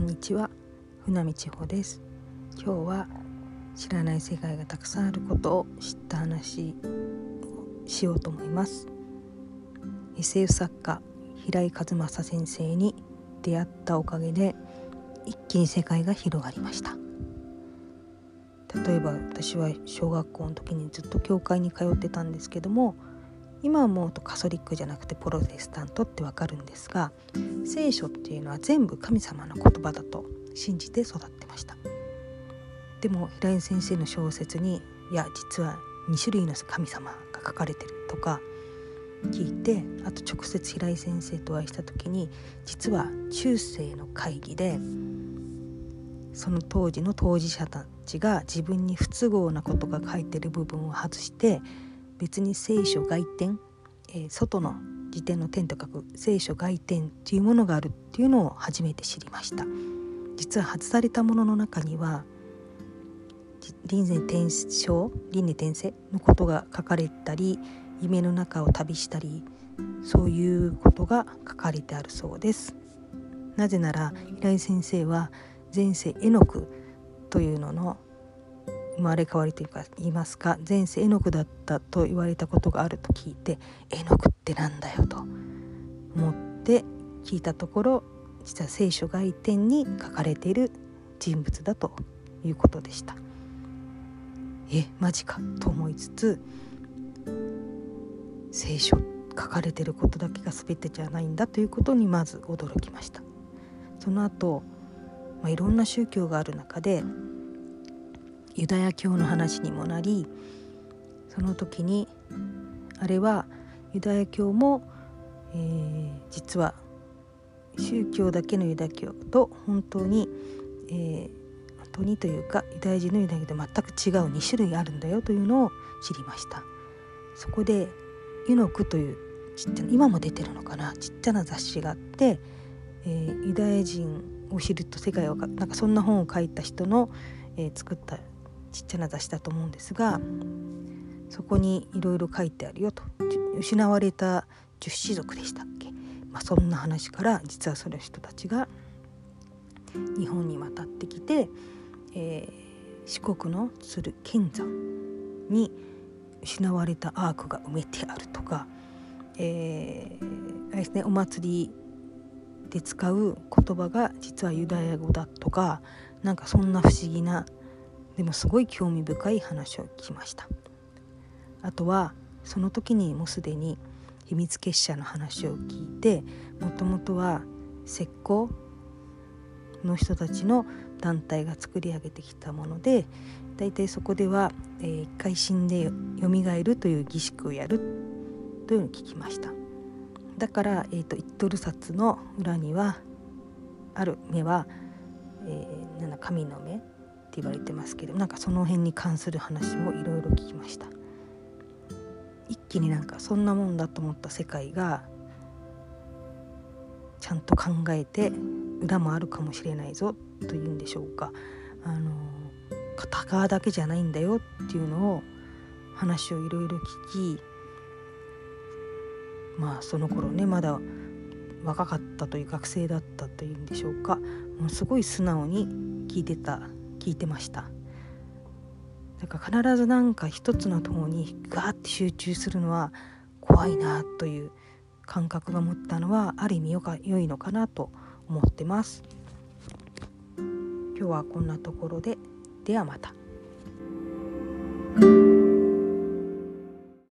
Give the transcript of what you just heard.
こんにちは。船見千穂です。今日は知らない世界がたくさんあることを知った話をしようと思います。SF 作家平井和正先生に出会ったおかげで一気に世界が広がりました。例えば私は小学校の時にずっと教会に通ってたんですけども今思うとカソリックじゃなくてプロテスタントってわかるんですが聖書っていうのは全部神様の言葉だと信じて育ってました。でも平井先生の小説にいや実は2種類の神様が書かれてるとか聞いてあと直接平井先生とお会いした時に実は中世の会議でその当時の当事者たちが自分に不都合なことが書いてる部分を外して別に聖書外典、えー、外の辞典の点と書く聖書外典っていうものがあるっていうのを初めて知りました。実は外されたものの中には輪廻転生輪廻転生のことが書かれたり夢の中を旅したりそういうことが書かれてあるそうです。なぜなら平井先生は前世絵の具というのの生まれ変わりというか言いますか前世絵の具だったと言われたことがあると聞いて絵の具ってなんだよと思って聞いたところ実は聖書外典に書かれている人物だということでした。えマジかと思いつつ聖書書かれてることだけが全てじゃないんだということにまず驚きましたその後、まあ、いろんな宗教がある中でユダヤ教の話にもなりその時にあれはユダヤ教も、えー、実は宗教だけのユダヤ教と本当に、えー、本当にというかユダヤ人のユダヤ教と全く違う2種類あるんだよというのを知りました。そこでユノクというちっちゃな今も出てるのかなちっちゃな雑誌があって、えー、ユダヤ人を知ると世界をなんかそんな本を書いた人の、えー、作ったちっちゃな雑誌だと思うんですがそこにいろいろ書いてあるよと。失われた十子族でしたっけ、まあ、そんな話から実はその人たちが日本に渡ってきて、えー、四国の鶴剣山に失われたアークが埋めてあるとか、えー、あれですねお祭りで使う言葉が実はユダヤ語だとかなんかそんな不思議なでもすごい興味深い話を聞きました。あとはその時にもうすでに秘密結社の話を聞いてもともとは石膏の人たちの団体が作り上げてきたもので大体そこでは、えー、一回死んでよみがえるという儀式をやるというのを聞きました。だから、えーと、と1ドル札の裏にはある目は、えー、なん神の目って言われてますけどなんかその辺に関する話もいろいろ聞きました。一気になんかそんなもんだと思った世界がちゃんと考えて裏もあるかもしれないぞというんでしょうか。あの片側だけじゃないんだよっていうのを話をいろいろ聞きまあその頃ねまだ若かったという学生だったというんでしょうか。もうすごい素直に聞いてた聞いてました。だから必ずなんか一つの方にガーって集中するのは怖いなという感覚が持ったのはある意味よか良いのかなと思ってます。今日はこんなところで。ではまた。